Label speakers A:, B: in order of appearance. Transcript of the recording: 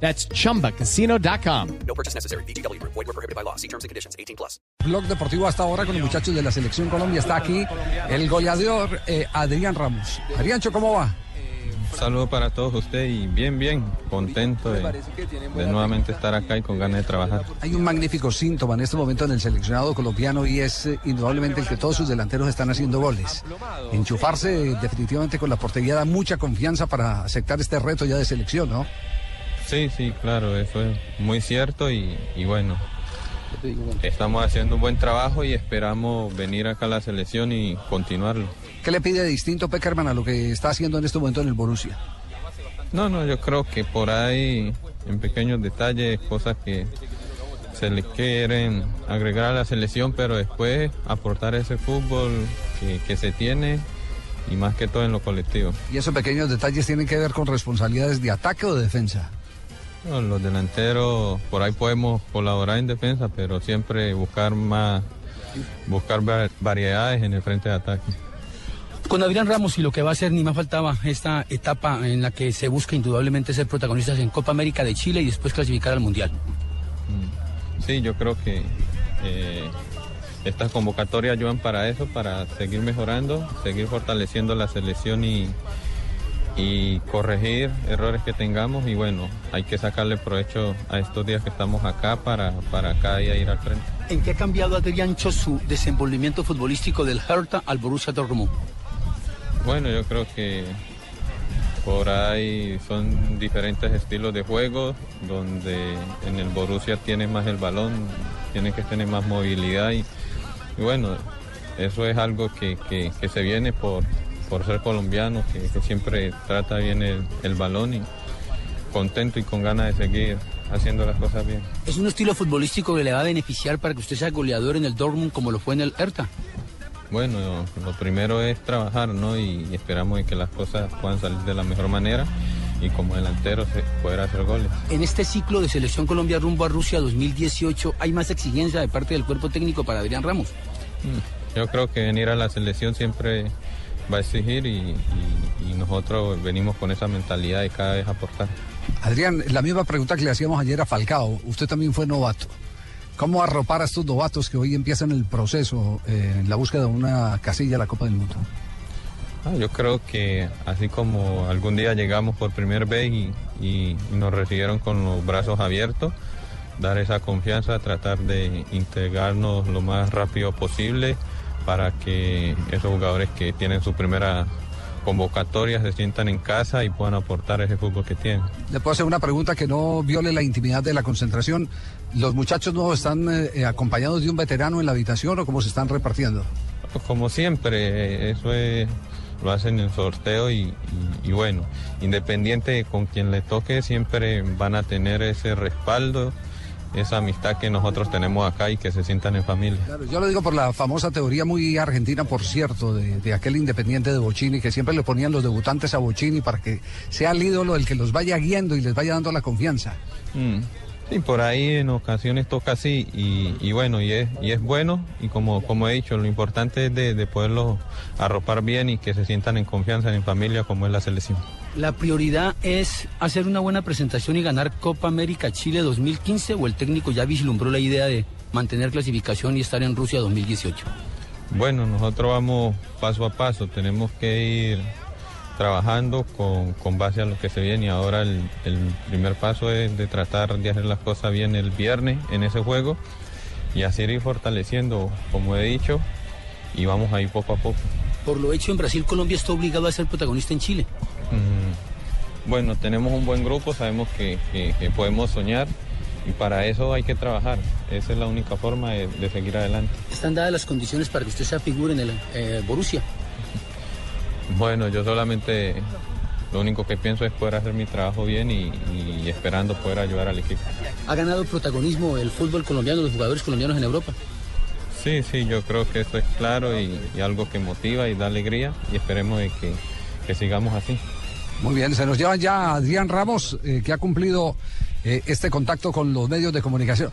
A: That's chumbacasino.com.
B: No purchase necessary. BGW. Void were prohibited by law. See terms and conditions. 18 plus.
C: Blog Deportivo hasta ahora con los muchachos de la Selección Colombia. Está aquí el goleador eh, Adrián Ramos. Adriáncho, ¿cómo va?
D: Saludos para todos ustedes y bien, bien, contento de, de nuevamente estar acá y con ganas de trabajar.
C: Hay un magnífico síntoma en este momento en el seleccionado colombiano y es eh, indudablemente el que todos sus delanteros están haciendo goles. Enchufarse definitivamente con la portería da mucha confianza para aceptar este reto ya de selección, ¿no?
D: Sí, sí, claro, eso es muy cierto y, y bueno, estamos haciendo un buen trabajo y esperamos venir acá a la selección y continuarlo.
C: ¿Qué le pide de distinto Peckerman a lo que está haciendo en este momento en el Borussia?
D: No, no, yo creo que por ahí, en pequeños detalles, cosas que se le quieren agregar a la selección, pero después aportar ese fútbol que, que se tiene y más que todo en lo colectivo.
C: ¿Y esos pequeños detalles tienen que ver con responsabilidades de ataque o de defensa?
D: No, los delanteros, por ahí podemos colaborar en defensa, pero siempre buscar más, buscar va- variedades en el frente de ataque.
E: Con Adrián Ramos y lo que va a ser, ni más faltaba esta etapa en la que se busca indudablemente ser protagonistas en Copa América de Chile y después clasificar al Mundial.
D: Sí, yo creo que eh, estas convocatorias ayudan para eso, para seguir mejorando, seguir fortaleciendo la selección y, y corregir errores que tengamos. Y bueno, hay que sacarle provecho a estos días que estamos acá para, para cada día ir al frente.
E: ¿En qué ha cambiado Adriáncho su desenvolvimiento futbolístico del Hertha al Borussia Dortmund?
D: Bueno, yo creo que por ahí son diferentes estilos de juego, donde en el Borussia tiene más el balón, tiene que tener más movilidad y, y bueno, eso es algo que, que- que se viene por, por ser colombiano, que, que siempre trata bien el, el balón y contento y con ganas de seguir haciendo las cosas bien.
E: ¿Es un estilo futbolístico que le va a beneficiar para que usted sea goleador en el Dortmund como lo fue en el Hertha?
D: Bueno, lo primero es trabajar, ¿no? Y, esperamos que las cosas puedan salir de la mejor manera y como delantero poder hacer goles.
E: En este ciclo de Selección Colombia rumbo a Rusia 2018, ¿hay más exigencia de parte del cuerpo técnico para Adrián Ramos?
D: Yo creo que venir a la selección siempre va a exigir y, y- y nosotros venimos con esa mentalidad de cada vez aportar.
C: Adrián, la misma pregunta que le hacíamos ayer a Falcao. Usted también fue novato. ¿Cómo arropar a estos novatos que hoy empiezan el proceso eh, en la búsqueda de una casilla a la Copa del Mundo?
D: Ah, yo creo que así como algún día llegamos por primera vez y, y- y nos recibieron con los brazos abiertos, dar esa confianza, tratar de integrarnos lo más rápido posible para que esos jugadores que tienen su primera convocatoria se sientan en casa y puedan aportar ese fútbol que tienen.
C: Le puedo hacer una pregunta que no viole la intimidad de la concentración. ¿Los muchachos nuevos están eh, eh, acompañados de un veterano en la habitación o cómo se están repartiendo?
D: Como siempre, eh, eso es, lo hacen en sorteo y, y- y bueno, independiente de con quien le toque, siempre van a tener ese respaldo, esa amistad que nosotros tenemos acá y que se sientan en familia.
C: Claro, yo lo digo por la famosa teoría muy argentina, por cierto, de, de aquel independiente de Bocini, que siempre le ponían los debutantes a Bocini para que sea el ídolo el que los vaya guiando y les vaya dando la confianza.
D: Mm. Sí, por ahí en ocasiones toca así y, y bueno, y es, y es bueno y como, como he dicho, lo importante es de, de poderlos arropar bien y que se sientan en confianza en familia como es la selección.
E: ¿La prioridad es hacer una buena presentación y ganar Copa América Chile 2015 o el técnico ya vislumbró la idea de mantener clasificación y estar en Rusia 2018?
D: Bueno, nosotros vamos paso a paso, tenemos que ir trabajando con, con base a lo que se viene y ahora el, el primer paso es de tratar de hacer las cosas bien el viernes en ese juego y así ir fortaleciendo, como he dicho, y vamos ahí poco a poco.
E: Por lo hecho en Brasil, Colombia está obligado a ser protagonista en Chile.
D: Mm, Bueno, tenemos un buen grupo, sabemos que, que- que podemos soñar y para eso hay que trabajar. Esa es la única forma de, de seguir adelante.
E: ¿Están dadas las condiciones para que usted sea figura en el eh, Borussia?
D: Bueno, yo solamente lo único que pienso es poder hacer mi trabajo bien y, y esperando poder ayudar al equipo.
E: ha ganado protagonismo el fútbol colombiano, los jugadores colombianos en Europa.
D: Sí, sí, yo creo que eso es claro y, y algo que motiva y da alegría y esperemos de que, que sigamos así.
C: Muy bien, se nos llevan ya a Adrián Ramos, eh, que ha cumplido eh, este contacto con los medios de comunicación.